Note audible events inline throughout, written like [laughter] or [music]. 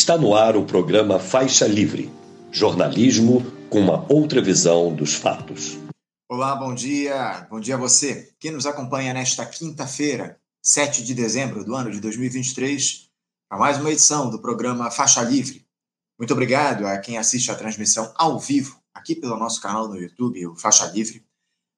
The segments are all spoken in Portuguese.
Está no ar o programa Faixa Livre jornalismo com uma outra visão dos fatos. Olá, bom dia. Bom dia a você que nos acompanha nesta quinta-feira, 7 de dezembro do ano de 2023, para mais uma edição do programa Faixa Livre. Muito obrigado a quem assiste a transmissão ao vivo aqui pelo nosso canal no YouTube, o Faixa Livre.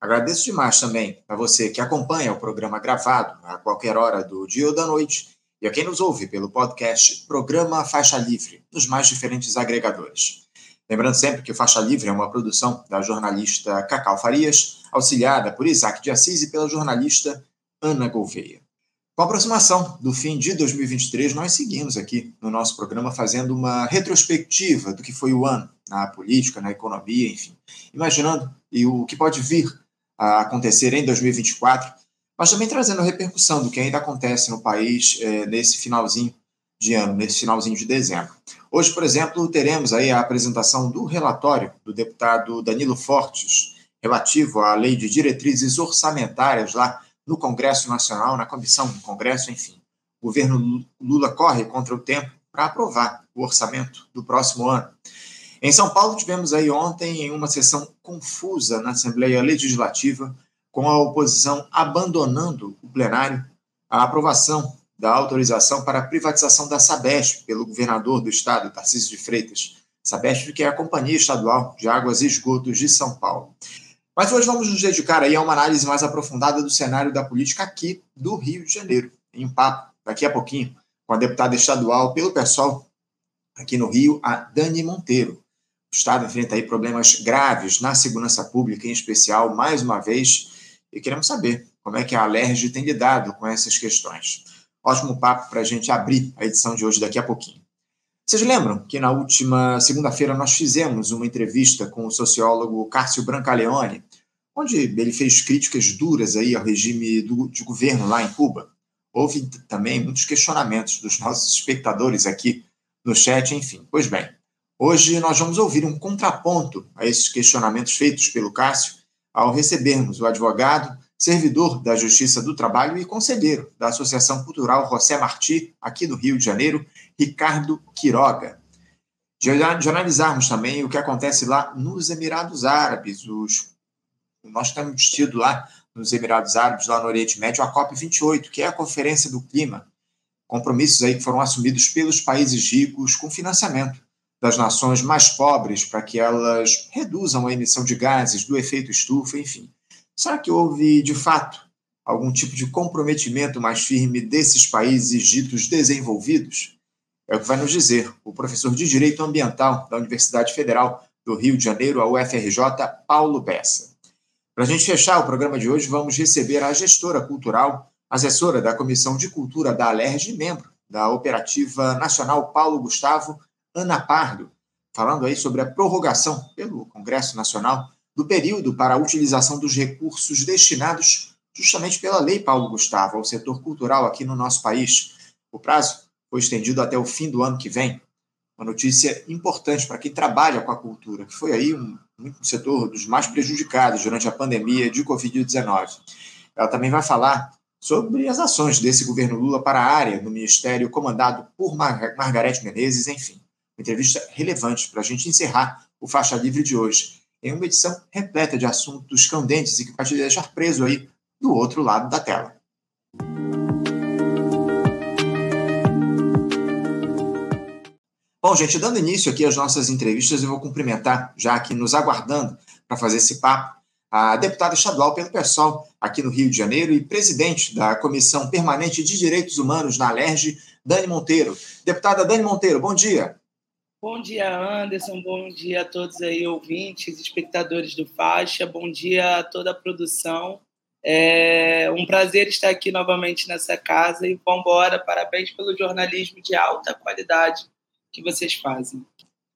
Agradeço demais também a você que acompanha o programa gravado a qualquer hora do dia ou da noite e a quem nos ouve pelo podcast Programa Faixa Livre, nos mais diferentes agregadores. Lembrando sempre que o Faixa Livre é uma produção da jornalista Cacau Farias, auxiliada por Isaac de Assis e pela jornalista Ana Gouveia. Com a aproximação do fim de 2023, nós seguimos aqui no nosso programa fazendo uma retrospectiva do que foi o ano na política, na economia, enfim, imaginando e o que pode vir a acontecer em 2024 mas também trazendo a repercussão do que ainda acontece no país é, nesse finalzinho de ano, nesse finalzinho de dezembro. Hoje, por exemplo, teremos aí a apresentação do relatório do deputado Danilo Fortes, relativo à lei de diretrizes orçamentárias lá no Congresso Nacional, na comissão do Congresso, enfim. O governo Lula corre contra o tempo para aprovar o orçamento do próximo ano. Em São Paulo, tivemos aí ontem, em uma sessão confusa na Assembleia Legislativa, com a oposição abandonando o plenário a aprovação da autorização para a privatização da Sabesp pelo governador do estado, Tarcísio de Freitas. Sabesp, que é a Companhia Estadual de Águas e Esgotos de São Paulo. Mas hoje vamos nos dedicar aí a uma análise mais aprofundada do cenário da política aqui do Rio de Janeiro, em um papo daqui a pouquinho com a deputada estadual pelo PSOL aqui no Rio, a Dani Monteiro. O Estado enfrenta aí problemas graves na segurança pública, em especial, mais uma vez, e queremos saber como é que a Alerj tem lidado com essas questões. Ótimo papo para a gente abrir a edição de hoje daqui a pouquinho. Vocês lembram que na última segunda-feira nós fizemos uma entrevista com o sociólogo Cássio Brancaleone, onde ele fez críticas duras aí ao regime do, de governo lá em Cuba. Houve também muitos questionamentos dos nossos espectadores aqui no chat, enfim. Pois bem, hoje nós vamos ouvir um contraponto a esses questionamentos feitos pelo Cássio ao recebermos o advogado, servidor da Justiça do Trabalho e conselheiro da Associação Cultural José Martí, aqui do Rio de Janeiro, Ricardo Quiroga. De, analisarmos também o que acontece lá nos Emirados Árabes. Os, nós estamos tido lá nos Emirados Árabes, lá no Oriente Médio, a COP28, que é a Conferência do Clima. Compromissos aí que foram assumidos pelos países ricos com financiamento das nações mais pobres para que elas reduzam a emissão de gases do efeito estufa, enfim. Será que houve, de fato, algum tipo de comprometimento mais firme desses países ditos desenvolvidos? É o que vai nos dizer o professor de Direito Ambiental da Universidade Federal do Rio de Janeiro, a UFRJ, Paulo Bessa. Para a gente fechar o programa de hoje, vamos receber a gestora cultural, assessora da Comissão de Cultura da Alerj membro da Operativa Nacional Paulo Gustavo, Ana Pardo, falando aí sobre a prorrogação pelo Congresso Nacional do período para a utilização dos recursos destinados justamente pela Lei Paulo Gustavo ao setor cultural aqui no nosso país. O prazo foi estendido até o fim do ano que vem. Uma notícia importante para quem trabalha com a cultura, que foi aí um, um setor dos mais prejudicados durante a pandemia de Covid-19. Ela também vai falar sobre as ações desse governo Lula para a área no ministério comandado por Mar Margarete Menezes, enfim entrevista relevante para a gente encerrar o Faixa Livre de hoje, em uma edição repleta de assuntos candentes e que vai te deixar preso aí do outro lado da tela. Bom, gente, dando início aqui às nossas entrevistas, eu vou cumprimentar, já aqui nos aguardando para fazer esse papo, a deputada estadual pelo PSOL aqui no Rio de Janeiro e presidente da Comissão Permanente de Direitos Humanos na Alerj, Dani Monteiro. Deputada Dani Monteiro, bom dia. Bom dia, Anderson. Bom dia a todos aí, ouvintes, espectadores do Faixa. Bom dia a toda a produção. É um prazer estar aqui novamente nessa casa e vamos embora. Parabéns pelo jornalismo de alta qualidade que vocês fazem.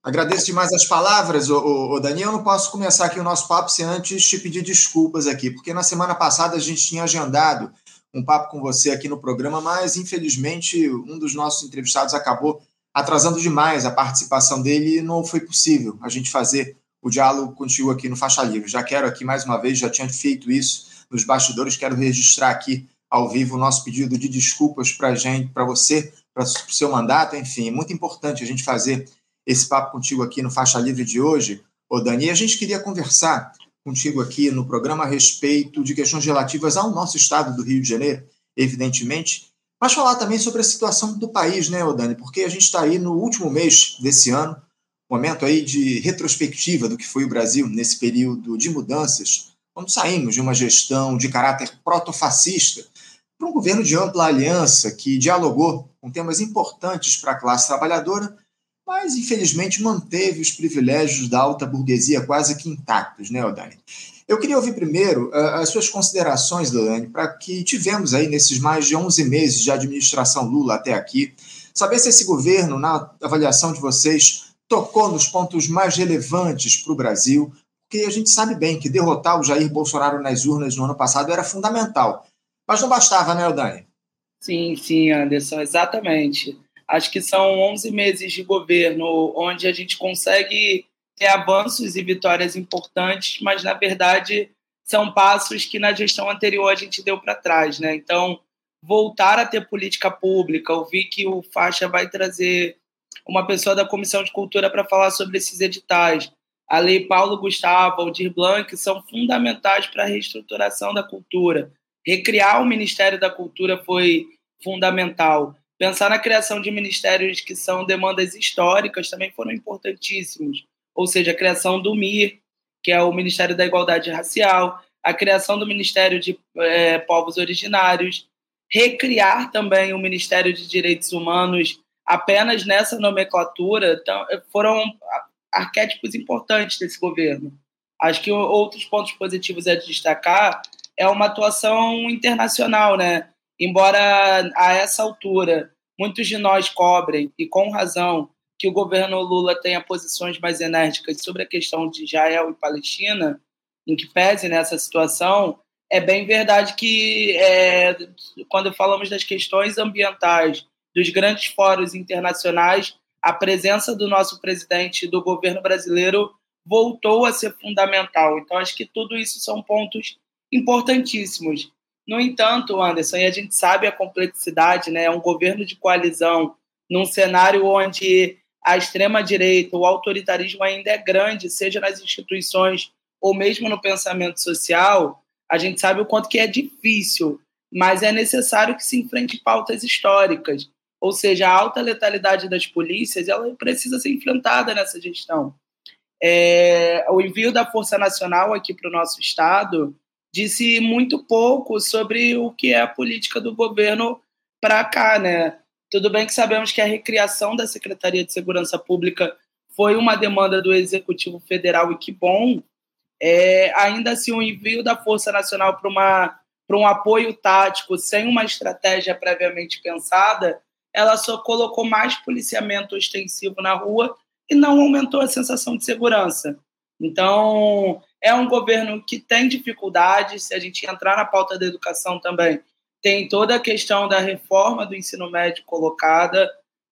Agradeço demais as palavras, o Daniel. Eu não posso começar aqui o nosso papo sem antes te pedir desculpas aqui, porque na semana passada a gente tinha agendado um papo com você aqui no programa, mas infelizmente um dos nossos entrevistados acabou atrasando demais a participação dele e não foi possível a gente fazer o diálogo contigo aqui no Faixa Livre. Já quero aqui mais uma vez, já tinha feito isso nos bastidores, quero registrar aqui ao vivo o nosso pedido de desculpas para gente, para você, para o seu mandato, enfim, é muito importante a gente fazer esse papo contigo aqui no Faixa Livre de hoje, ô Dani. E a gente queria conversar contigo aqui no programa a respeito de questões relativas ao nosso estado do Rio de Janeiro, evidentemente, mas falar também sobre a situação do país, né, Dani? Porque a gente está aí no último mês desse ano, momento aí de retrospectiva do que foi o Brasil nesse período de mudanças, quando saímos de uma gestão de caráter protofascista para um governo de ampla aliança que dialogou com temas importantes para a classe trabalhadora, mas infelizmente manteve os privilégios da alta burguesia quase que intactos, né, Odani? Eu queria ouvir primeiro uh, as suas considerações, Dani, para que tivemos aí nesses mais de 11 meses de administração Lula até aqui, saber se esse governo, na avaliação de vocês, tocou nos pontos mais relevantes para o Brasil, porque a gente sabe bem que derrotar o Jair Bolsonaro nas urnas no ano passado era fundamental. Mas não bastava, né, Dani? Sim, sim, Anderson, exatamente. Acho que são 11 meses de governo onde a gente consegue ter avanços e vitórias importantes, mas, na verdade, são passos que na gestão anterior a gente deu para trás. Né? Então, voltar a ter política pública, ouvir que o Faixa vai trazer uma pessoa da Comissão de Cultura para falar sobre esses editais. A Lei Paulo Gustavo, Aldir Blanc, são fundamentais para a reestruturação da cultura. Recriar o Ministério da Cultura foi fundamental. Pensar na criação de ministérios que são demandas históricas também foram importantíssimos. Ou seja, a criação do MIR, que é o Ministério da Igualdade Racial, a criação do Ministério de é, Povos Originários, recriar também o Ministério de Direitos Humanos apenas nessa nomenclatura então, foram arquétipos importantes desse governo. Acho que outros pontos positivos a destacar é uma atuação internacional, né? Embora a essa altura muitos de nós cobrem, e com razão, que o governo Lula tenha posições mais enérgicas sobre a questão de Israel e Palestina, em que pese nessa situação, é bem verdade que é, quando falamos das questões ambientais dos grandes fóruns internacionais, a presença do nosso presidente do governo brasileiro voltou a ser fundamental. Então, acho que tudo isso são pontos importantíssimos. No entanto, Anderson, e a gente sabe a complexidade, né? É um governo de coalizão num cenário onde a extrema-direita, o autoritarismo ainda é grande, seja nas instituições ou mesmo no pensamento social, a gente sabe o quanto que é difícil, mas é necessário que se enfrente pautas históricas. Ou seja, a alta letalidade das polícias ela precisa ser enfrentada nessa gestão. É, o envio da Força Nacional aqui para o nosso estado disse muito pouco sobre o que é a política do governo para cá, né? Tudo bem que sabemos que a recriação da Secretaria de Segurança Pública foi uma demanda do Executivo Federal e que bom. É, ainda assim, o envio da Força Nacional para um apoio tático sem uma estratégia previamente pensada ela só colocou mais policiamento ostensivo na rua e não aumentou a sensação de segurança. Então, é um governo que tem dificuldades, se a gente entrar na pauta da educação também, tem toda a questão da reforma do ensino médio colocada,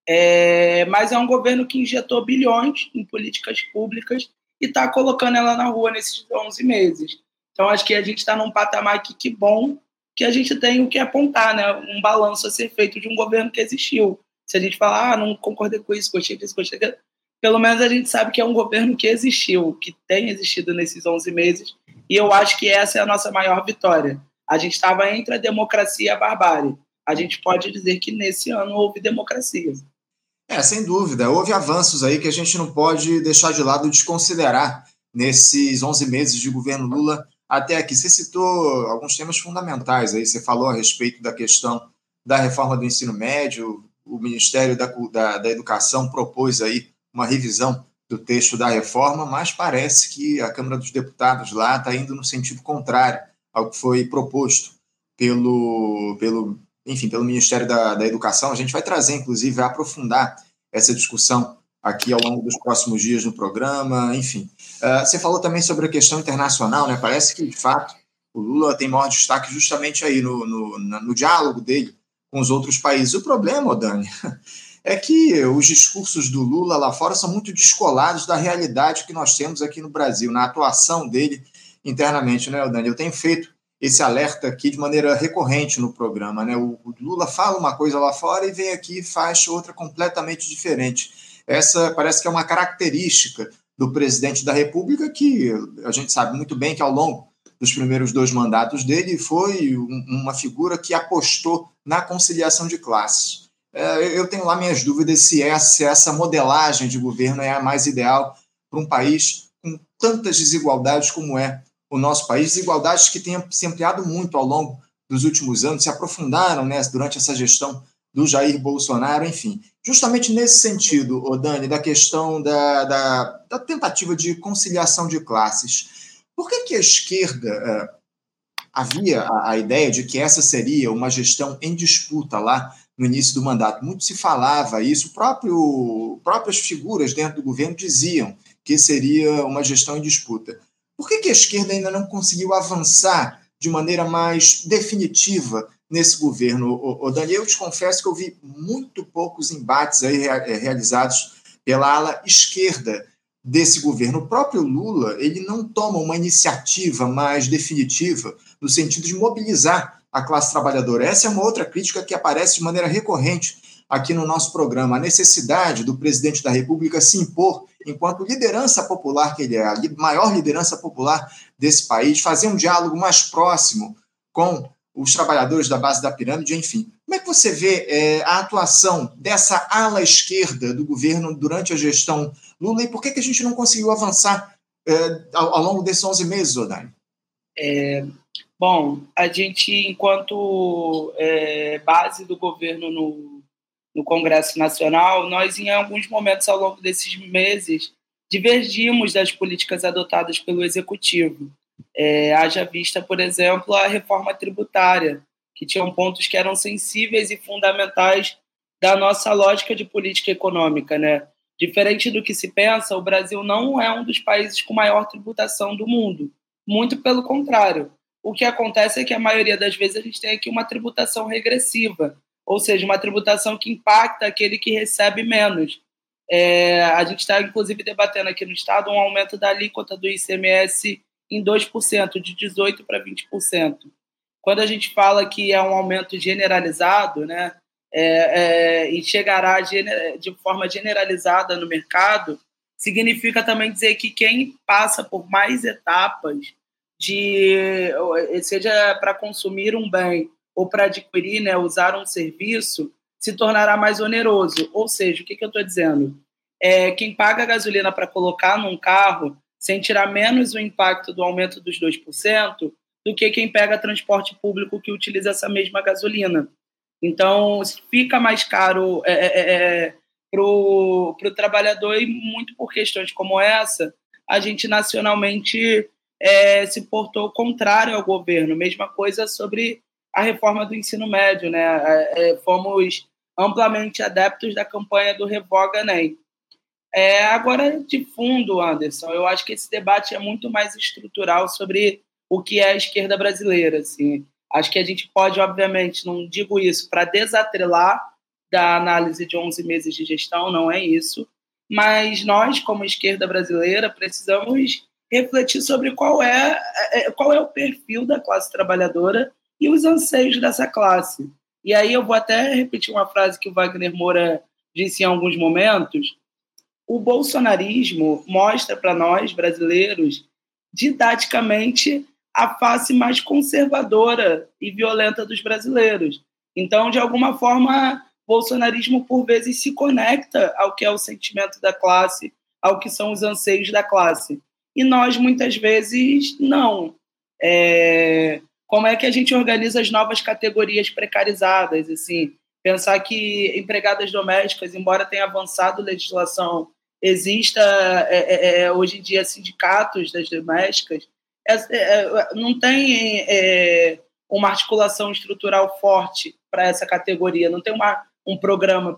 é, mas é um governo que injetou bilhões em políticas públicas e está colocando ela na rua nesses 11 meses. Então, acho que a gente está num patamar que, que bom que a gente tem o que apontar, né? Um balanço a ser feito de um governo que existiu. Se a gente falar, ah, não concordei com isso, gostei disso, gostei disso, pelo menos a gente sabe que é um governo que existiu, que tem existido nesses 11 meses, e eu acho que essa é a nossa maior vitória. A gente estava entre a democracia e a barbárie. A gente pode dizer que nesse ano houve democracia. É, sem dúvida. Houve avanços aí que a gente não pode deixar de lado desconsiderar nesses 11 meses de governo Lula até aqui. Você citou alguns temas fundamentais aí, você falou a respeito da questão da reforma do ensino médio, o Ministério da, da, da Educação propôs aí uma revisão do texto da reforma, mas parece que a Câmara dos Deputados lá está indo no sentido contrário ao que foi proposto pelo, pelo, enfim, pelo Ministério da, da Educação. A gente vai trazer, inclusive, vai aprofundar essa discussão aqui ao longo dos próximos dias no programa, enfim. Uh, você falou também sobre a questão internacional, né? Parece que, de fato, o Lula tem maior destaque justamente aí no, no, no diálogo dele com os outros países. O problema, Dani, é que os discursos do Lula lá fora são muito descolados da realidade que nós temos aqui no Brasil, na atuação dele internamente, né, Dani? Eu tenho feito esse alerta aqui de maneira recorrente no programa. Né? O, Lula fala uma coisa lá fora e vem aqui e faz outra completamente diferente. Essa parece que é uma característica do presidente da República, que a gente sabe muito bem que ao longo dos primeiros dois mandatos dele foi uma figura que apostou na conciliação de classes. É, eu tenho lá minhas dúvidas se essa, modelagem de governo é a mais ideal para um país com tantas desigualdades como é o nosso país, desigualdades que têm se ampliado muito ao longo dos últimos anos, se aprofundaram né, durante essa gestão do Jair Bolsonaro, enfim. Justamente nesse sentido, Dani, da questão da, da, da, tentativa de conciliação de classes, por que, que a esquerda é, havia a, a, ideia de que essa seria uma gestão em disputa lá no início do mandato? Muito se falava isso, próprio, próprias figuras dentro do governo diziam que seria uma gestão em disputa. Por que, que a esquerda ainda não conseguiu avançar de maneira mais definitiva nesse governo? O, o Daniel, eu te confesso que eu vi muito poucos embates aí eh, realizados pela ala esquerda desse governo. O próprio Lula ele não toma uma iniciativa mais definitiva no sentido de mobilizar a classe trabalhadora. Essa é uma outra crítica que aparece de maneira recorrente aqui no nosso programa, a necessidade do presidente da República se impor enquanto liderança popular que ele é, a maior liderança popular desse país, fazer um diálogo mais próximo com os trabalhadores da base da pirâmide, enfim. Como é que você vê é, a atuação dessa ala esquerda do governo durante a gestão Lula e por que, que a gente não conseguiu avançar é, ao, ao, longo desses 11 meses, Odani? É, bom, a gente, enquanto é, base do governo no, no Congresso Nacional, nós, em alguns momentos ao longo desses meses, divergimos das políticas adotadas pelo Executivo. É, haja vista, por exemplo, a reforma tributária, que tinham pontos que eram sensíveis e fundamentais da nossa lógica de política econômica. Né? Diferente do que se pensa, o Brasil não é um dos países com maior tributação do mundo. Muito pelo contrário. O que acontece é que a maioria das vezes a gente tem aqui uma tributação regressiva, ou seja, uma tributação que impacta aquele que recebe menos. É, a gente está, inclusive, debatendo aqui no Estado um aumento da alíquota do ICMS em 2%, de 18% para 20%. Quando a gente fala que é um aumento generalizado, né, é, é, e chegará de forma generalizada no mercado, significa também dizer que quem passa por mais etapas de seja para consumir um bem ou para adquirir, né, usar um serviço, se tornará mais oneroso. Ou seja, o que, que eu estou dizendo? É, quem paga a gasolina para colocar num carro sentirá menos o impacto do aumento dos 2% do que quem pega transporte público que utiliza essa mesma gasolina. Então, fica mais caro é, é, é, é para o trabalhador e muito por questões como essa, a gente nacionalmente é, se portou contrário ao governo. Mesma coisa sobre a reforma do ensino médio, né? É, é, fomos amplamente adeptos da campanha do Revoga NEM. É, agora, de fundo, Anderson, eu acho que esse debate é muito mais estrutural sobre o que é a esquerda brasileira. Assim. Acho que a gente pode, obviamente, não digo isso para desatrelar da análise de 11 meses de gestão, não é isso, mas nós, como esquerda brasileira, precisamos refletir sobre qual é, é qual é o perfil da classe trabalhadora e os anseios dessa classe. E aí eu vou até repetir uma frase que o Wagner Moura disse em alguns momentos. O bolsonarismo mostra para nós, brasileiros, didaticamente, a face mais conservadora e violenta dos brasileiros. Então, de alguma forma, bolsonarismo, por vezes, se conecta ao que é o sentimento da classe, ao que são os anseios da classe. E nós, muitas vezes, não. É como é que a gente organiza as novas categorias precarizadas, assim, pensar que empregadas domésticas, embora tenha avançado legislação, exista é, é, é, hoje em dia sindicatos das domésticas, é, é, não tem uma articulação estrutural forte para essa categoria, não tem uma, um programa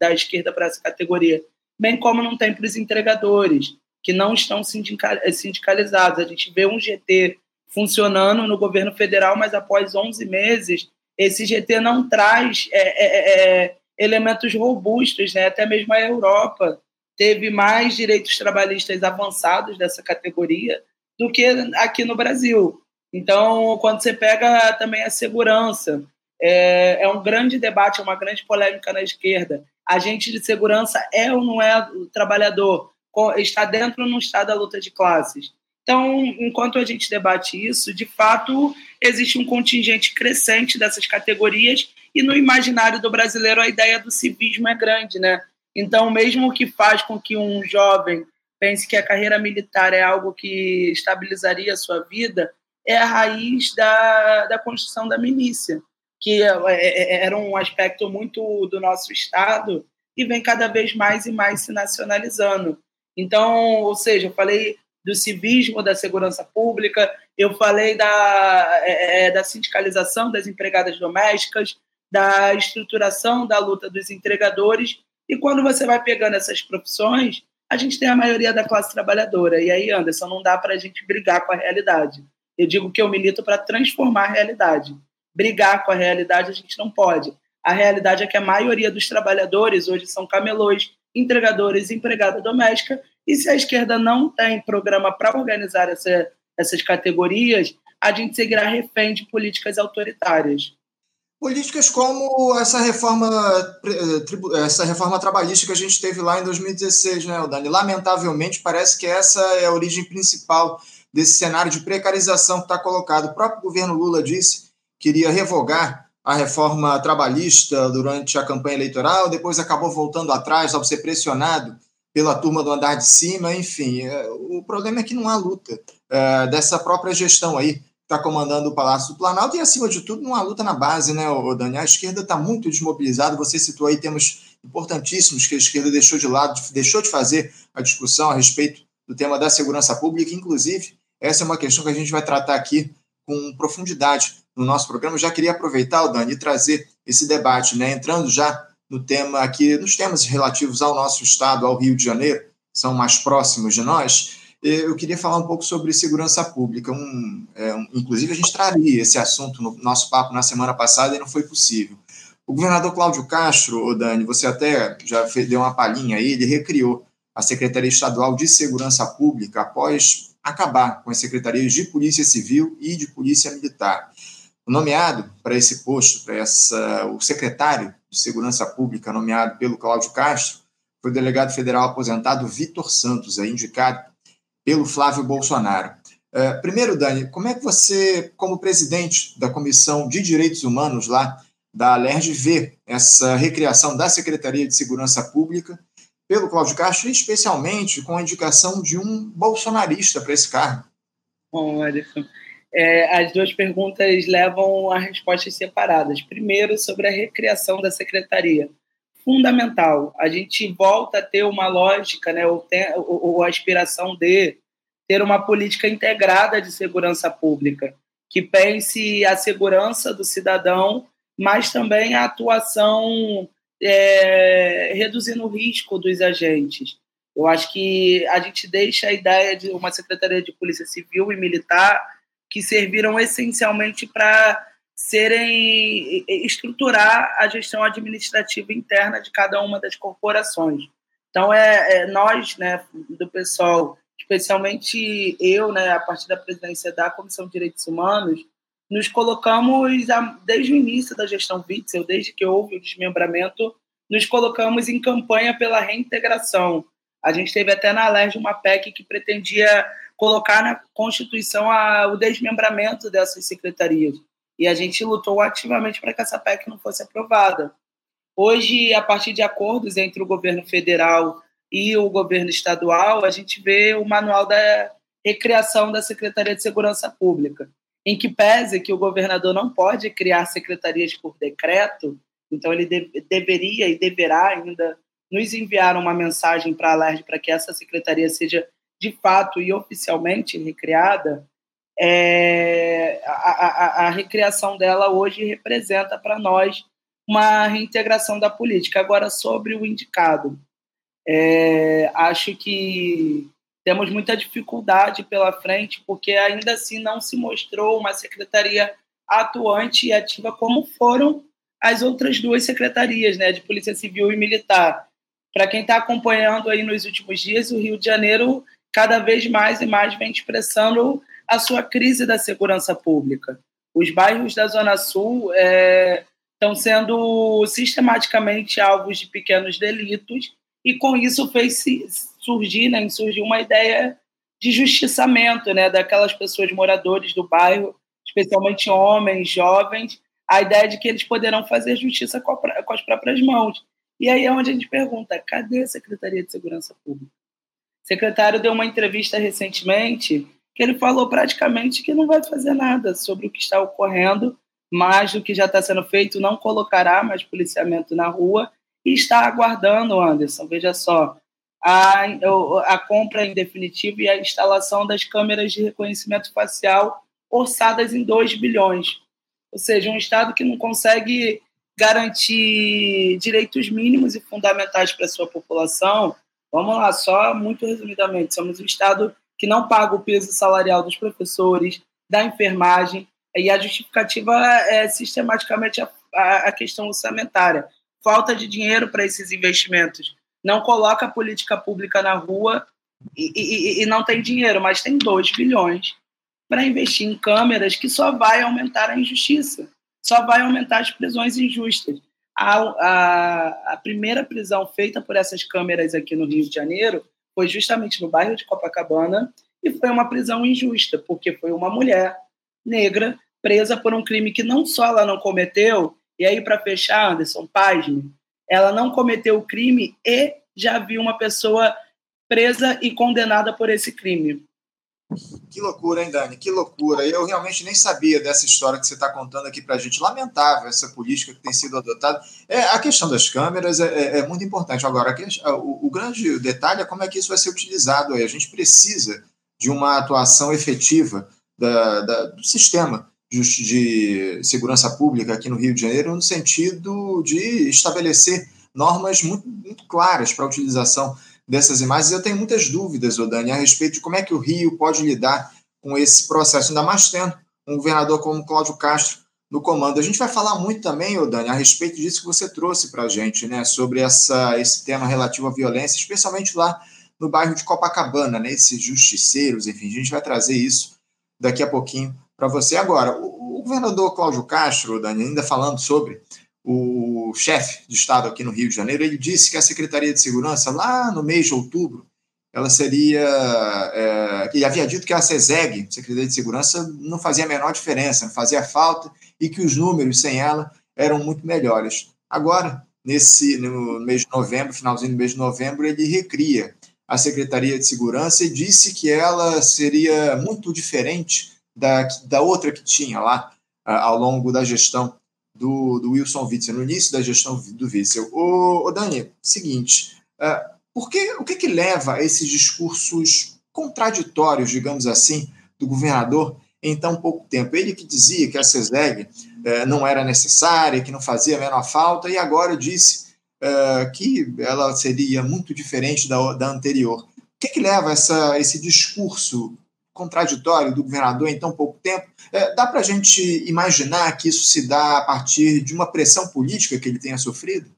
da esquerda para essa categoria, bem como não tem para os entregadores, que não estão sindicalizados. A gente vê um GT funcionando no governo federal, mas após 11 meses, esse GT não traz é, é, é, elementos robustos, né? até mesmo a Europa teve mais direitos trabalhistas avançados dessa categoria do que aqui no Brasil. Então, quando você pega também a segurança, é, é um grande debate, é uma grande polêmica na esquerda. Agente de segurança é ou não é o trabalhador? Está dentro não está da luta de classes? Então, enquanto a gente debate isso, de fato, existe um contingente crescente dessas categorias e no imaginário do brasileiro a ideia do civismo é grande, né? Então, mesmo que faz com que um jovem pense que a carreira militar é algo que estabilizaria a sua vida, é a raiz da, da construção da milícia, que é, é, é, era um aspecto muito do nosso Estado e vem cada vez mais e mais se nacionalizando. Então, ou seja, eu falei do civismo, da segurança pública, eu falei da, é, é, da sindicalização das empregadas domésticas, da estruturação da luta dos entregadores, e quando você vai pegando essas profissões, a gente tem a maioria da classe trabalhadora. E aí, Anderson, não dá para a gente brigar com a realidade. Eu digo que eu milito para transformar a realidade. Brigar com a realidade a gente não pode. A realidade é que a maioria dos trabalhadores hoje são camelôs, entregadores, empregada doméstica, e se a esquerda não tem programa para organizar essa, essas categorias, a gente seguirá refém de políticas autoritárias. Políticas como essa reforma, eh, essa reforma trabalhista que a gente teve lá em 2016, né, Dani? Lamentavelmente, parece que essa é a origem principal desse cenário de precarização que está colocado. O próprio governo Lula disse que iria revogar a reforma trabalhista durante a campanha eleitoral, depois acabou voltando atrás ao ser pressionado pela turma do andar de cima, enfim. É, o problema é que não há luta é, dessa própria gestão aí que está comandando o Palácio do Planalto e, acima de tudo, não há luta na base, né, Dani? A esquerda está muito desmobilizada. Você citou aí temas importantíssimos que a esquerda deixou de lado, deixou de fazer a discussão a respeito do tema da segurança pública. Inclusive, essa é uma questão que a gente vai tratar aqui com profundidade no nosso programa. Eu já queria aproveitar, Dani, e trazer esse debate, né, entrando já no tema aqui, nos temas relativos ao nosso estado, ao Rio de Janeiro, são mais próximos de nós, eu queria falar um pouco sobre segurança pública. Um, é, um, inclusive, a gente traria esse assunto no nosso papo na semana passada e não foi possível. O governador Cláudio Castro, Dani, você até já fez, deu uma palhinha aí, ele recriou a Secretaria Estadual de Segurança Pública após acabar com as secretarias de Polícia Civil e de Polícia Militar. Nomeado para esse posto, para essa, o secretário de Segurança Pública, nomeado pelo Cláudio Castro, foi o delegado federal aposentado Vitor Santos, aí, indicado pelo Flávio Bolsonaro. Uh, primeiro, Dani, como é que você, como presidente da Comissão de Direitos Humanos lá da Alerj, vê essa recriação da Secretaria de Segurança Pública pelo Cláudio Castro, especialmente com a indicação de um bolsonarista para esse cargo? Bom, Alisson, é, as duas perguntas levam a respostas separadas. Primeiro, sobre a recriação da secretaria. Fundamental, a gente volta a ter uma lógica, né, ou, tem, ou, ou a aspiração de ter uma política integrada de segurança pública, que pense a segurança do cidadão, mas também a atuação é, reduzindo o risco dos agentes. Eu acho que a gente deixa a ideia de uma secretaria de polícia civil e militar que serviram essencialmente para serem estruturar a gestão administrativa interna de cada uma das corporações. Então é, é nós, né, do pessoal, especialmente eu, né, a partir da presidência da Comissão de Direitos Humanos, nos colocamos desde o início da gestão Witzel, desde que houve o desmembramento, nos colocamos em campanha pela reintegração. A gente teve até na LERJ uma PEC que pretendia colocar na Constituição a, o desmembramento dessas secretarias. E a gente lutou ativamente para que essa PEC não fosse aprovada. Hoje, a partir de acordos entre o governo federal e o governo estadual, a gente vê o manual da recriação da Secretaria de Segurança Pública, em que pese que o governador não pode criar secretarias por decreto, então ele deveria e deverá ainda nos enviar uma mensagem para a LERJ para que essa secretaria seja de fato e oficialmente recriada, é, a, a, a recriação dela hoje representa para nós uma reintegração da política. Agora, sobre o indicado, é, acho que temos muita dificuldade pela frente, porque ainda assim não se mostrou uma secretaria atuante e ativa como foram as outras duas secretarias, né, de Polícia Civil e Militar. Para quem está acompanhando aí nos últimos dias, o Rio de Janeiro cada vez mais e mais vem expressando a sua crise da segurança pública. Os bairros da Zona Sul é, estão sendo sistematicamente alvos de pequenos delitos e com isso fez surgir, né, surgir uma ideia de justiçamento, né, daquelas pessoas moradores do bairro, especialmente homens, jovens, a ideia de que eles poderão fazer justiça com, a, com as próprias mãos. E aí é onde a gente pergunta: cadê a Secretaria de Segurança Pública? Secretário deu uma entrevista recentemente que ele falou praticamente que não vai fazer nada sobre o que está ocorrendo, mais do que já está sendo feito, não colocará mais policiamento na rua e está aguardando, Anderson, veja só, a, a compra em definitivo e a instalação das câmeras de reconhecimento facial orçadas em 2 bilhões. Ou seja, um Estado que não consegue garantir direitos mínimos e fundamentais para a sua população. Vamos lá, só muito resumidamente, somos um Estado que não paga o peso salarial dos professores, da enfermagem, e a justificativa é sistematicamente a, a, questão orçamentária. Falta de dinheiro para esses investimentos. Não coloca a política pública na rua e, e, e não tem dinheiro, mas tem 2 bilhões para investir em câmeras que só vai aumentar a injustiça só vai aumentar as prisões injustas. A, a, a, primeira prisão feita por essas câmeras aqui no Rio de Janeiro foi justamente no bairro de Copacabana e foi uma prisão injusta, porque foi uma mulher negra presa por um crime que não só ela não cometeu, e aí para fechar, Anderson, pasme, ela não cometeu o crime e já viu uma pessoa presa e condenada por esse crime. Que loucura, hein, Dani? Que loucura. Eu realmente nem sabia dessa história que você está contando aqui para a gente. Lamentável essa política que tem sido adotada. É, a questão das câmeras é, é, é muito importante. Agora, o, o, grande detalhe é como é que isso vai ser utilizado. Aí. A gente precisa de uma atuação efetiva da, da, do sistema de, de segurança pública aqui no Rio de Janeiro, no sentido de estabelecer normas muito, muito claras para a utilização dessas imagens. Eu tenho muitas dúvidas, Odani, a respeito de como é que o Rio pode lidar com esse processo, ainda mais tendo um governador como Cláudio Castro no comando. A gente vai falar muito também, Odani, a respeito disso que você trouxe para a gente, né, sobre essa, esse tema relativo à violência, especialmente lá no bairro de Copacabana, né, esses justiceiros, enfim, a gente vai trazer isso daqui a pouquinho para você. Agora, o, o governador Cláudio Castro, Dani, ainda falando sobre o chefe de Estado aqui no Rio de Janeiro, ele disse que a Secretaria de Segurança, lá no mês de outubro, ela seria. É, ele havia dito que a SESEG, Secretaria de Segurança, não fazia a menor diferença, não fazia falta e que os números sem ela eram muito melhores. Agora, nesse no mês de novembro, finalzinho do mês de novembro, ele recria a Secretaria de Segurança e disse que ela seria muito diferente da, da outra que tinha lá ao longo da gestão do, do Wilson Witzel, no início da gestão do Witzel. Ô, ô Dani, seguinte, uh, por que, o que, que leva a esses discursos contraditórios, digamos assim, do governador em tão pouco tempo? Ele que dizia que a CESEG uh, não era necessária, que não fazia a menor falta, e agora disse uh, que ela seria muito diferente da, da anterior. O que, que leva essa, esse discurso contraditório do governador em tão pouco tempo. É, dá para a gente imaginar que isso se dá a partir de uma pressão política que ele tenha sofrido?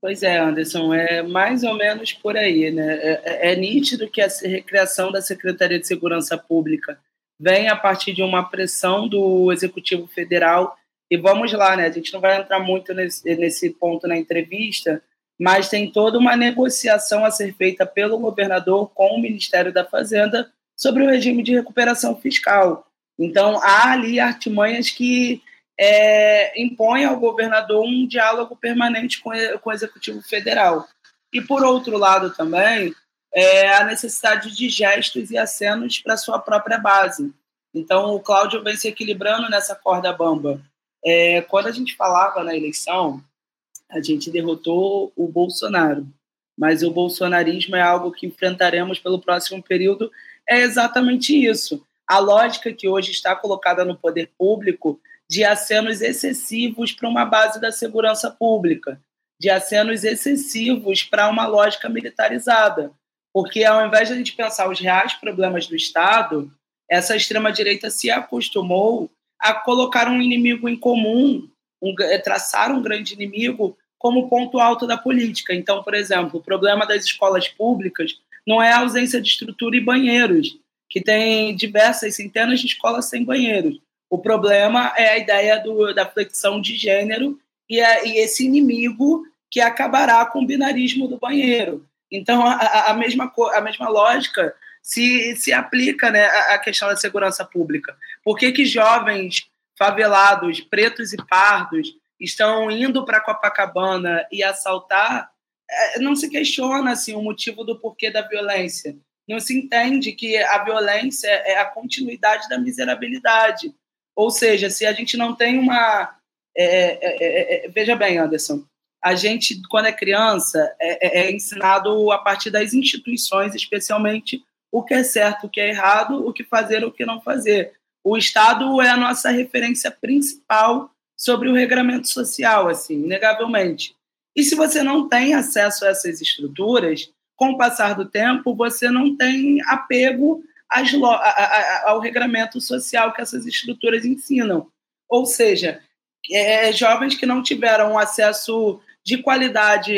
Pois é, Anderson, é mais ou menos por aí. Né? É, é, é nítido que a recriação da Secretaria de Segurança Pública vem a partir de uma pressão do Executivo Federal. E vamos lá, né? a gente não vai entrar muito nesse, nesse ponto na entrevista, mas tem toda uma negociação a ser feita pelo governador com o Ministério da Fazenda sobre o regime de recuperação fiscal. Então, há ali artimanhas que é, impõem ao governador um diálogo permanente com, com o Executivo Federal. E, por outro lado, também, é, a necessidade de gestos e acenos para sua própria base. Então, o Cláudio vem se equilibrando nessa corda bamba. É, quando a gente falava na eleição, a gente derrotou o Bolsonaro, mas o bolsonarismo é algo que enfrentaremos pelo próximo período é exatamente isso. A lógica que hoje está colocada no poder público de acenos excessivos para uma base da segurança pública, de acenos excessivos para uma lógica militarizada. Porque ao invés de a gente pensar os reais problemas do Estado, essa extrema-direita se acostumou a colocar um inimigo em comum, um, traçar um grande inimigo como ponto alto da política. Então, por exemplo, o problema das escolas públicas não é a ausência de estrutura e banheiros, que tem diversas centenas de escolas sem banheiros. O problema é a ideia do, da flexão de gênero e, a, e, esse inimigo que acabará com o binarismo do banheiro. Então, a, a mesma, a mesma lógica se, se aplica né, à questão da segurança pública. Por que, que jovens favelados, pretos e pardos, estão indo para Copacabana e assaltar? É, não se questiona assim, o motivo do porquê da violência. Não se entende que a violência é a continuidade da miserabilidade. Ou seja, se a gente não tem uma. É, é, é, é veja bem, Anderson, a gente, quando é criança, é, é, ensinado a partir das instituições, especialmente o que é certo, o que é errado, o que fazer, o que não fazer. O Estado é a nossa referência principal sobre o regramento social, assim, inegavelmente. E se você não tem acesso a essas estruturas, com o passar do tempo, você não tem apego ao regramento social que essas estruturas ensinam. Ou seja, é, jovens que não tiveram acesso de qualidade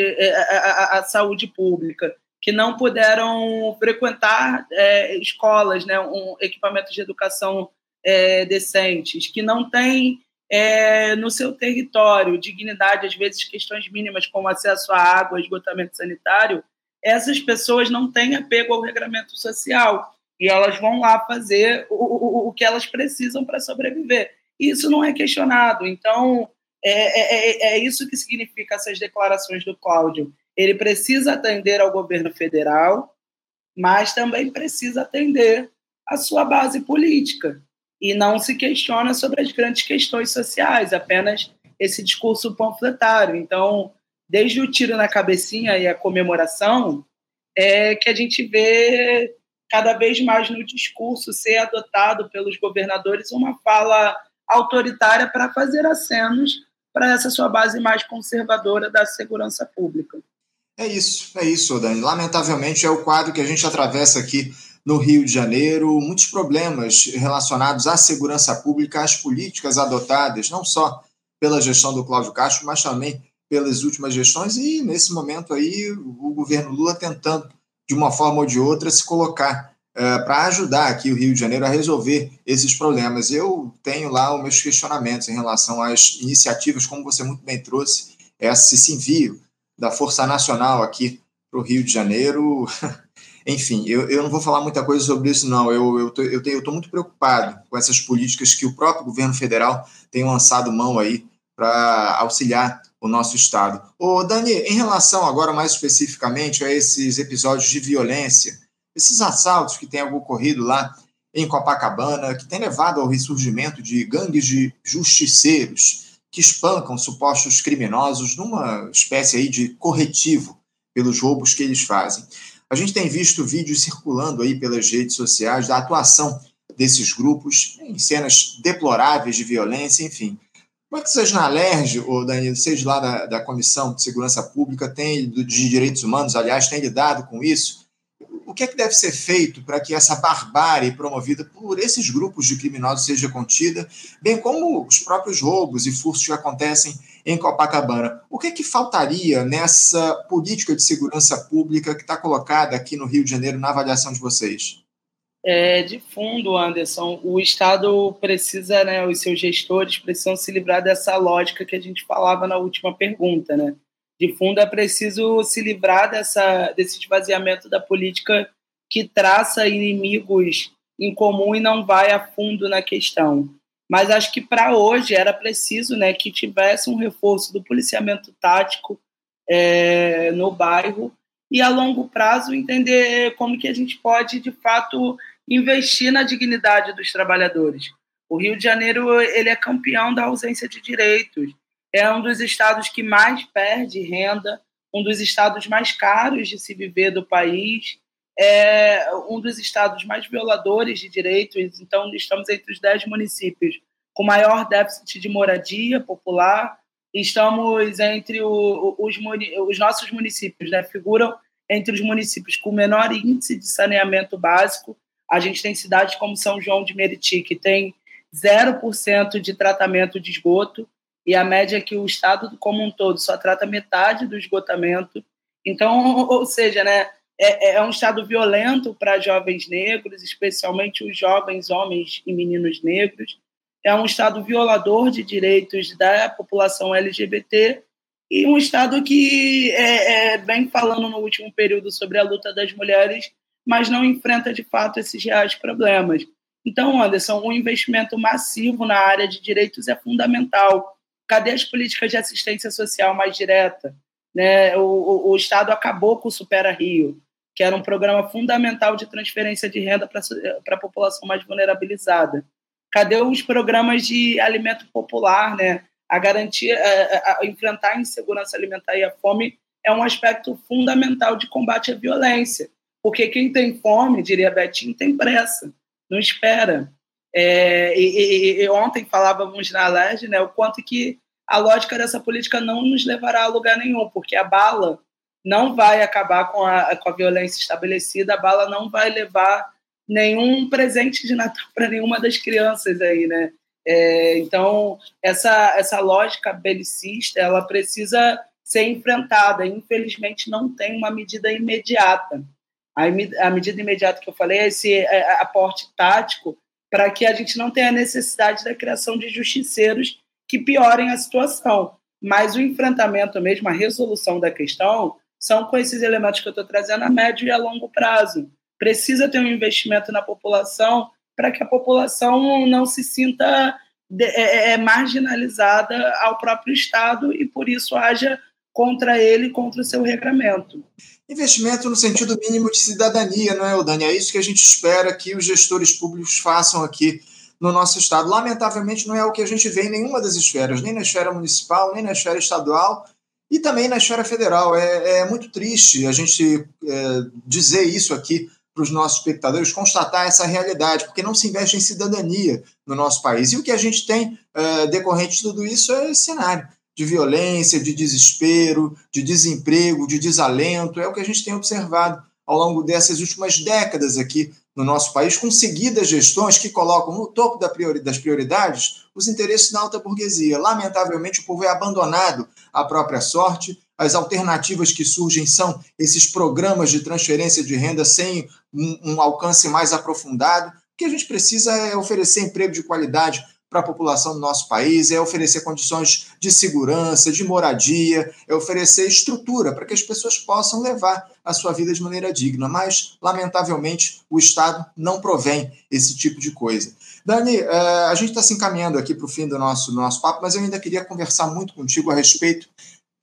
à, à saúde pública, que não puderam frequentar é, escolas, né, um, equipamentos de educação é, decentes, que não têm é, no seu território dignidade, às vezes questões mínimas como acesso à água, esgotamento sanitário, essas pessoas não têm apego ao regramento social e elas vão lá fazer o, o, o que elas precisam para sobreviver. Isso não é questionado. Então, é, é, é, é isso que significa essas declarações do Cláudio ele precisa atender ao governo federal, mas também precisa atender à sua base política. E não se questiona sobre as grandes questões sociais, apenas esse discurso panfletário. Então, desde o tiro na cabecinha e a comemoração, é que a gente vê cada vez mais no discurso ser adotado pelos governadores uma fala autoritária para fazer acenos para essa sua base mais conservadora da segurança pública. É isso, é isso, Dani. Lamentavelmente é o quadro que a gente atravessa aqui no Rio de Janeiro. Muitos problemas relacionados à segurança pública, às políticas adotadas, não só pela gestão do Cláudio Castro, mas também pelas últimas gestões e, nesse momento aí, o governo Lula tentando, de uma forma ou de outra, se colocar uh, para ajudar aqui o Rio de Janeiro a resolver esses problemas. Eu tenho lá os meus questionamentos em relação às iniciativas, como você muito bem trouxe, esse envio da Força Nacional aqui para o Rio de Janeiro. [laughs] Enfim, eu, eu não vou falar muita coisa sobre isso, não. Eu estou eu, eu, eu muito preocupado com essas políticas que o próprio governo federal tem lançado mão aí para auxiliar o nosso Estado. Ô, Dani, em relação agora mais especificamente a esses episódios de violência, esses assaltos que têm ocorrido lá em Copacabana, que tem levado ao ressurgimento de gangues de justiceiros, que espancam supostos criminosos numa espécie aí de corretivo pelos roubos que eles fazem. A gente tem visto vídeos circulando aí pelas redes sociais da atuação desses grupos em cenas deploráveis de violência, enfim. Como é que vocês na LERJ, ou Danilo, vocês lá da, da Comissão de Segurança Pública, têm, de Direitos Humanos, aliás, têm lidado com isso? O que é que deve ser feito para que essa barbárie promovida por esses grupos de criminosos seja contida, bem como os próprios roubos e furtos que acontecem em Copacabana? O que é que faltaria nessa política de segurança pública que está colocada aqui no Rio de Janeiro na avaliação de vocês? É, de fundo, Anderson, o Estado precisa, né, os seus gestores precisam se livrar dessa lógica que a gente falava na última pergunta, né? De fundo é preciso se livrar dessa, desse esvaziamento da política que traça inimigos em comum e não vai a fundo na questão. Mas acho que para hoje era preciso né, que tivesse um reforço do policiamento tático é, no bairro e a longo prazo entender como que a gente pode de fato investir na dignidade dos trabalhadores. O Rio de Janeiro ele é campeão da ausência de direitos é um dos estados que mais perde renda, um dos estados mais caros de se viver do país, é um dos estados mais violadores de direitos. Então, estamos entre os dez municípios com maior déficit de moradia popular. Estamos entre o, os, os, nossos municípios, né, figuram entre os municípios com menor índice de saneamento básico. A gente tem cidades como São João de Meriti, que tem 0% de tratamento de esgoto e a média é que o Estado como um todo só trata metade do esgotamento. Então, [laughs] ou seja, né, é, é um Estado violento para jovens negros, especialmente os jovens homens e meninos negros. É um Estado violador de direitos da população LGBT e um Estado que é, é, falando no último período sobre a luta das mulheres, mas não enfrenta de fato esses reais problemas. Então, Anderson, um investimento massivo na área de direitos é fundamental. Cadê as políticas de assistência social mais direta? Né? O, o, o Estado acabou com o Supera Rio, que era um programa fundamental de transferência de renda para a população mais vulnerabilizada. Cadê os programas de alimento popular, né? A garantia, a, a enfrentar a insegurança alimentar e a fome é um aspecto fundamental de combate à violência, porque quem tem fome, diria Betinho, tem pressa, não espera. É, e, e, e, ontem falávamos na LEG né, o quanto que a lógica dessa política não nos levará a lugar nenhum, porque a bala não vai acabar com a, com a violência estabelecida, a bala não vai levar nenhum presente de Natal para nenhuma das crianças aí, né? É, então, essa, essa lógica belicista, ela precisa ser enfrentada. Infelizmente, não tem uma medida imediata. A, a medida imediata que eu falei é esse é, aporte tático para que a gente não tenha necessidade da criação de justiceiros que piorem a situação. Mas o enfrentamento mesmo, a resolução da questão, são com esses elementos que eu estou trazendo a médio e a longo prazo. Precisa ter um investimento na população para que a população não se sinta é, é, é, marginalizada ao próprio Estado e, por isso, haja contra ele, contra o seu regramento. Investimento no sentido mínimo de cidadania, não é, Dani? É isso que a gente espera que os gestores públicos façam aqui no nosso Estado. Lamentavelmente, não é o que a gente vê em nenhuma das esferas, nem na esfera municipal, nem na esfera estadual e também na esfera federal. É, é muito triste a gente é, dizer isso aqui para os nossos espectadores constatar essa realidade, porque não se investe em cidadania no nosso país. E o que a gente tem uh, decorrente de tudo isso é esse cenário de violência, de desespero, de desemprego, de desalento. É o que a gente tem observado ao longo dessas últimas décadas aqui no nosso país, com seguidas gestões que colocam no topo das prioridades os interesses da alta burguesia. Lamentavelmente, o povo é abandonado à própria sorte as alternativas que surgem são esses programas de transferência de renda sem um, um alcance mais aprofundado. O que a gente precisa é oferecer emprego de qualidade para a população do nosso país, é oferecer condições de segurança, de moradia, é oferecer estrutura para que as pessoas possam levar a sua vida de maneira digna. Mas, lamentavelmente, o Estado não provém esse tipo de coisa. Dani, eh, a gente está se encaminhando aqui para o fim do nosso, nosso papo, mas eu ainda queria conversar muito contigo a respeito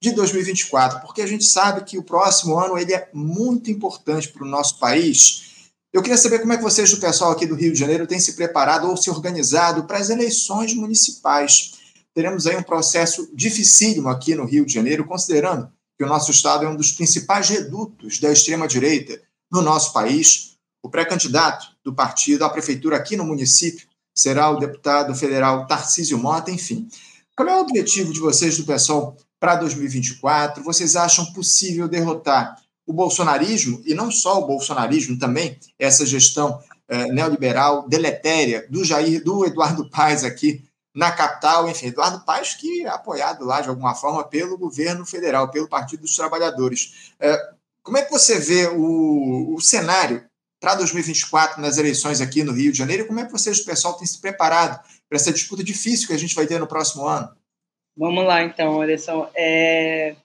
de 2024, porque a gente sabe que o próximo ano ele é muito importante para o nosso país. Eu queria saber como é que vocês do pessoal aqui do Rio de Janeiro têm se preparado ou se organizado para as eleições municipais. Teremos aí um processo dificílimo aqui no Rio de Janeiro, considerando que o nosso estado é um dos principais redutos da extrema-direita no nosso país. O pré-candidato do partido à prefeitura aqui no município será o deputado federal Tarcísio Mota, enfim. Qual é o objetivo de vocês do pessoal para 2024? Vocês acham possível derrotar o bolsonarismo, e não só o bolsonarismo, também essa gestão eh, neoliberal deletéria do Jair, do Eduardo Paes aqui na capital, enfim, Eduardo Paes que é apoiado lá de alguma forma pelo governo federal, pelo Partido dos Trabalhadores. Eh, como é que você vê o, o cenário para 2024 nas eleições aqui no Rio de Janeiro? Como é que vocês, o pessoal, têm se preparado para essa disputa difícil que a gente vai ter no próximo ano? Vamos lá, então, Alessandro. É,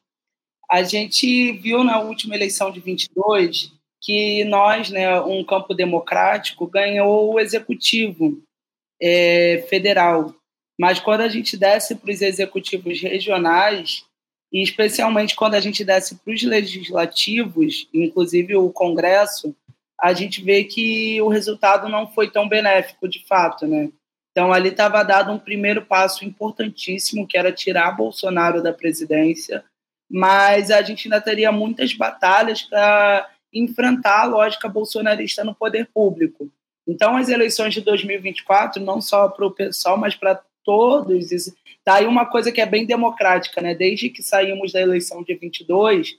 a gente viu na última eleição de 22 que nós, né, um campo democrático, ganhou o executivo é, federal. Mas quando a gente desce para os executivos regionais, e especialmente quando a gente desce para os legislativos, inclusive o Congresso, a gente vê que o resultado não foi tão benéfico de fato, né? Então, ali estava dado um primeiro passo importantíssimo, que era tirar Bolsonaro da presidência, mas a gente ainda teria muitas batalhas para enfrentar a lógica bolsonarista no poder público. Então, as eleições de 2024, não só para o pessoal, mas para todos, está aí uma coisa que é bem democrática, né? Desde que saímos da eleição de 22,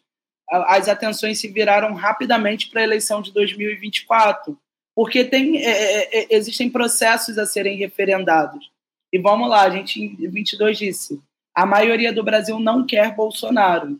as atenções se viraram rapidamente para a eleição de 2024 porque tem, é, é, é, existem processos a serem referendados. E vamos lá, a gente em 22 disse, a maioria do Brasil não quer Bolsonaro.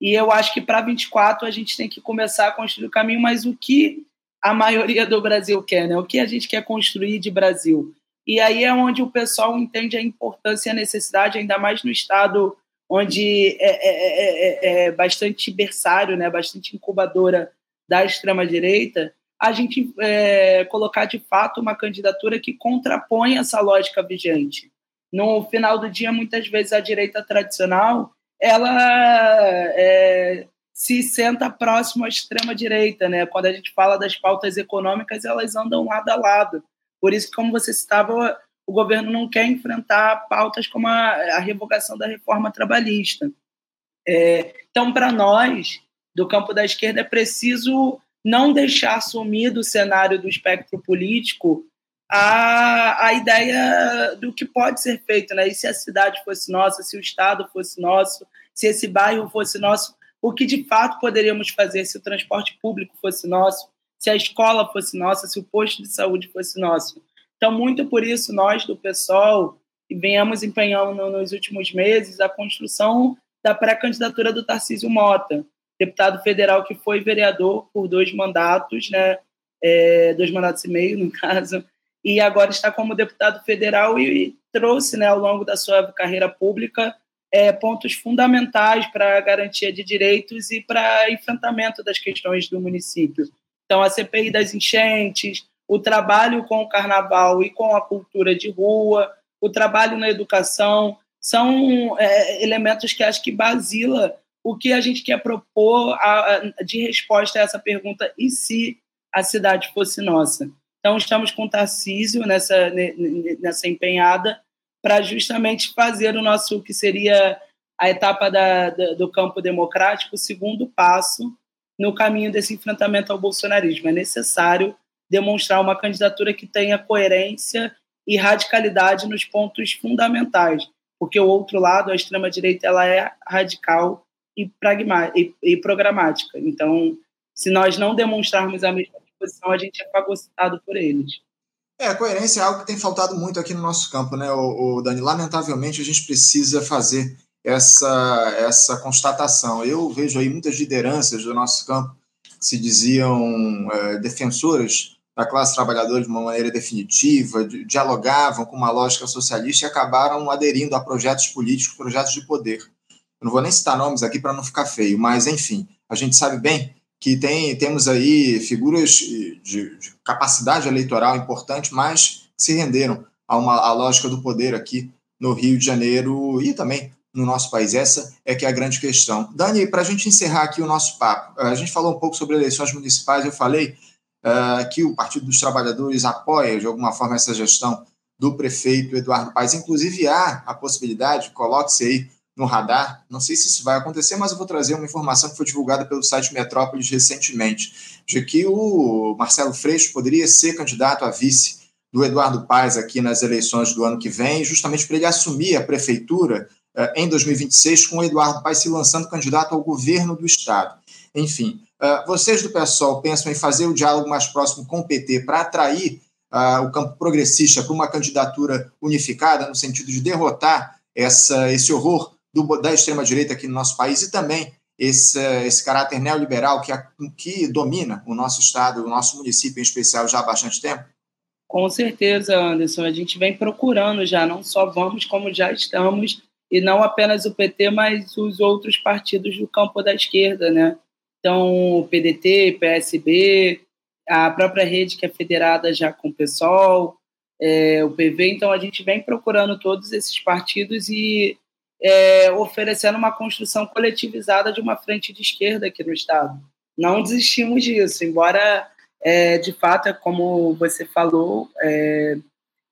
E eu acho que para 24 a gente tem que começar a construir o caminho, mas o que a maioria do Brasil quer, né? O que a gente quer construir de Brasil? E aí é onde o pessoal entende a importância e a necessidade, ainda mais no estado onde é, é, é, é bastante berçário, né? Bastante incubadora da extrema direita, a gente é, colocar de fato uma candidatura que contrapõe essa lógica vigente. No final do dia, muitas vezes a direita tradicional ela é, se senta próximo à extrema direita, né? Quando a gente fala das pautas econômicas, elas andam lado a lado. Por isso, como você citava, o governo não quer enfrentar pautas como a, a revogação da reforma trabalhista. É, então, para nós, do campo da esquerda, é preciso não deixar sumir do cenário do espectro político a, a ideia do que pode ser feito, né? E se a cidade fosse nossa, se o estado fosse nosso, se esse bairro fosse nosso, o que de fato poderíamos fazer se o transporte público fosse nosso, se a escola fosse nossa, se o posto de saúde fosse nosso. Então, muito por isso, nós do PSOL venhamos empenhando nos últimos meses a construção da pré-candidatura do Tarcísio Mota, deputado federal que foi vereador por dois mandatos, né, é, dois mandatos e meio, no [laughs] caso, e agora está como deputado federal e, e trouxe, né, ao longo da sua carreira pública, é, pontos fundamentais para a garantia de direitos e para enfrentamento das questões do município. Então, a CPI das enchentes, o trabalho com o carnaval e com a cultura de rua, o trabalho na educação, são é, elementos que acho que basila o que a gente quer propor a, a, de resposta a essa pergunta e se a cidade fosse nossa. Então, estamos com o Tarcísio nessa, nessa empenhada para justamente fazer o nosso, que seria a etapa da, do campo democrático, o segundo passo no caminho desse enfrentamento ao bolsonarismo. É necessário demonstrar uma candidatura que tenha coerência e radicalidade nos pontos fundamentais, porque o outro lado, a extrema-direita, ela é radical e, e, e programática. Então, se nós não demonstrarmos a mesma posição, a gente é fagocitado por eles. É, coerência é algo que tem faltado muito aqui no nosso campo, né, o, o Dani? Lamentavelmente, a gente precisa fazer essa, essa constatação. Eu vejo aí muitas lideranças do nosso campo que se diziam é, defensoras da classe trabalhadora de uma maneira definitiva, dialogavam com uma lógica socialista e acabaram aderindo a projetos políticos, projetos de poder. Eu não vou nem citar nomes aqui para não ficar feio, mas, enfim, a gente sabe bem que tem, temos aí figuras de, de capacidade eleitoral importante, mas se renderam a uma a lógica do poder aqui no Rio de Janeiro e também no nosso país. Essa é que é a grande questão. Dani, para a gente encerrar aqui o nosso papo, a gente falou um pouco sobre eleições municipais, eu falei uh, que o Partido dos Trabalhadores apoia, de alguma forma, essa gestão do prefeito Eduardo Paes. Inclusive, há a possibilidade, coloque-se aí no radar, não sei se isso vai acontecer, mas eu vou trazer uma informação que foi divulgada pelo site Metrópolis recentemente, de que o Marcelo Freixo poderia ser candidato a vice do Eduardo Paes aqui nas eleições do ano que vem, justamente para ele assumir a prefeitura uh, em 2026, com o Eduardo Paes se lançando candidato ao governo do Estado. Enfim, uh, vocês do PSOL pensam em fazer o diálogo mais próximo com o PT para atrair uh, o campo progressista para uma candidatura unificada, no sentido de derrotar essa, esse horror do, da extrema-direita aqui no nosso país e também esse, esse caráter neoliberal que, que domina o nosso estado, o nosso município em especial, já há bastante tempo? Com certeza, Anderson. A gente vem procurando já, não só vamos, como já estamos, e não apenas o PT, mas os outros partidos do campo da esquerda, né? Então, o PDT, PSB, a própria rede que é federada já com o PSOL, é, o PV. Então, a gente vem procurando todos esses partidos e é, oferecendo uma construção coletivizada de uma frente de esquerda aqui no Estado. Não desistimos disso, embora, é, de fato, é como você falou, é,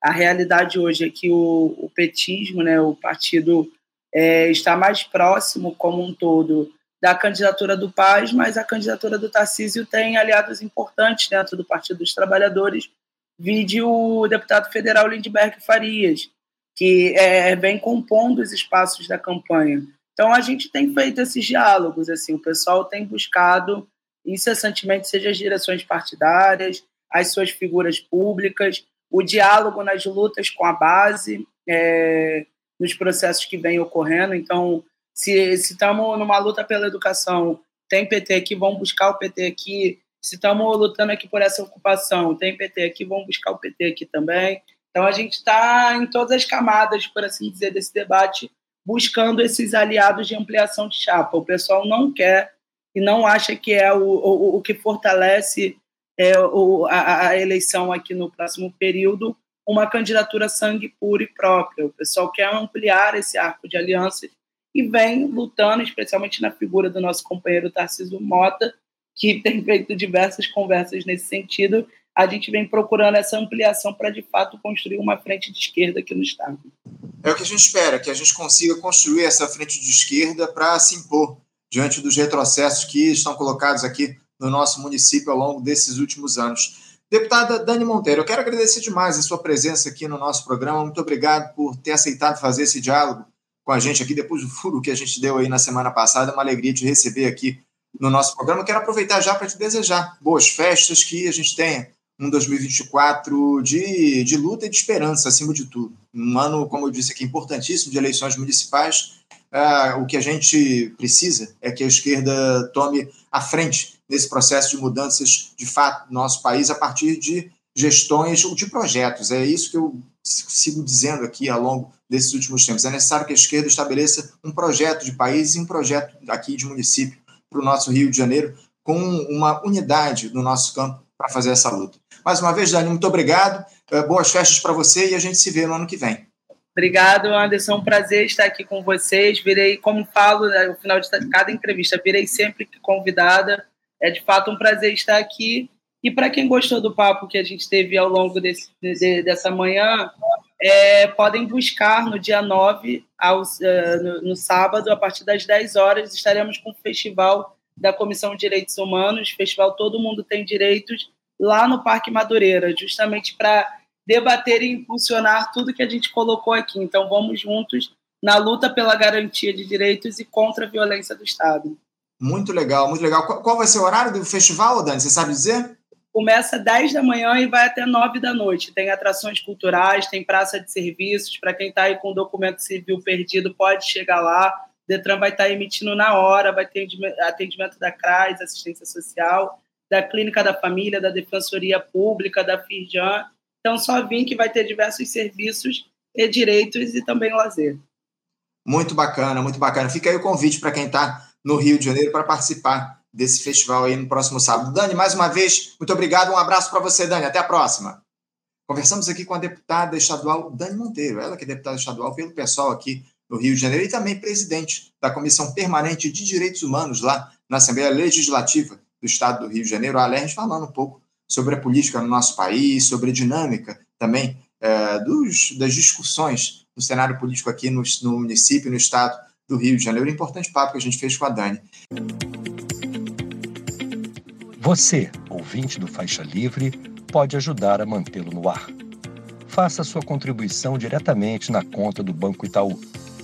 a realidade hoje é que o, o petismo, né, o partido, é, está mais próximo, como um todo, da candidatura do Paz, mas a candidatura do Tarcísio tem aliados importantes dentro do Partido dos Trabalhadores, vide o deputado federal Lindbergh Farias, que é, vem compondo os espaços da campanha. Então a gente tem feito esses diálogos, assim, o pessoal tem buscado incessantemente, seja as direções partidárias, as suas figuras públicas, o diálogo nas lutas com a base, é, nos processos que vêm ocorrendo. Então, Se estamos numa luta pela educação, tem PT aqui, vão buscar o PT aqui. Se estamos lutando aqui por essa ocupação, tem PT aqui, vão buscar o PT aqui também. Então a gente está em todas as camadas, por assim dizer, desse debate, buscando esses aliados de ampliação de chapa. O pessoal não quer e não acha que é o, o, o que fortalece é, o, a, a, eleição aqui no próximo período uma candidatura sangue puro e própria. O pessoal quer ampliar esse arco de alianças e vem lutando, especialmente na figura do nosso companheiro Tarcísio Mota, que tem feito diversas conversas nesse sentido. A gente vem procurando essa ampliação para, de fato, construir uma frente de esquerda aqui no Estado. É o que a gente espera, que a gente consiga construir essa frente de esquerda para se impor diante dos retrocessos que estão colocados aqui no nosso município ao longo desses últimos anos. Deputada Dani Monteiro, eu quero agradecer demais a sua presença aqui no nosso programa. Muito obrigado por ter aceitado fazer esse diálogo com a gente aqui depois do furo que a gente deu aí na semana passada. É uma alegria te receber aqui no nosso programa. Quero aproveitar já para te desejar boas festas, que a gente tenha um 2024 de, de luta e de esperança, acima de tudo. Um ano, como eu disse aqui, importantíssimo de eleições municipais. Uh, o que a gente precisa é que a esquerda tome a frente nesse processo de mudanças de fato no nosso país a partir de gestões ou de projetos. É isso que eu sigo dizendo aqui ao longo desses últimos tempos. É necessário que a esquerda estabeleça um projeto de país e um projeto aqui de município para o nosso Rio de Janeiro, com uma unidade no nosso campo para fazer essa luta. Mais uma vez, Dani, muito obrigado. Eh, boas festas para você e a gente se vê no ano que vem. Obrigado, Anderson. Um prazer estar aqui com vocês. Virei, como falo né, no final de cada entrevista, virei sempre convidada. É de fato um prazer estar aqui. E para quem gostou do papo que a gente teve ao longo desse, de, dessa manhã, é, podem buscar no dia 9, aos, uh, no, no, sábado, a partir das 10 horas, estaremos com o festival da Comissão de Direitos Humanos, festival Todo Mundo Tem Direitos, lá no Parque Madureira, justamente para debater e impulsionar tudo que a gente colocou aqui. Então, vamos juntos na luta pela garantia de direitos e contra a violência do Estado. Muito legal, muito legal. Qual vai ser o horário do festival, Dani? Você sabe dizer? Começa 10 da manhã e vai até 9 da noite. Tem atrações culturais, tem praça de serviços. Para quem está aí com documento civil perdido, pode chegar lá. Detran vai estar tá emitindo na hora, vai ter atendimento da CRAS, assistência social, da Clínica da Família, da Defensoria Pública, da Firjan então, só vim que vai ter diversos serviços e direitos e também lazer. Muito bacana, muito bacana. Fica aí o convite para quem está no Rio de Janeiro para participar desse festival aí no próximo sábado. Dani, mais uma vez, muito obrigado. Um abraço para você, Dani. Até a próxima. Conversamos aqui com a deputada estadual Dani Monteiro, ela que é deputada estadual pelo pessoal aqui no Rio de Janeiro e também presidente da Comissão Permanente de Direitos Humanos lá na Assembleia Legislativa do Estado do Rio de Janeiro, a gente falando um pouco sobre a política no nosso país, sobre a dinâmica também é, dos, das discussões no cenário político aqui no, no município, no estado do Rio de Janeiro. Importante papo que a gente fez com a Dani. Você, ouvinte do Faixa Livre, pode ajudar a mantê-lo no ar. Faça sua contribuição diretamente na conta do Banco Itaú,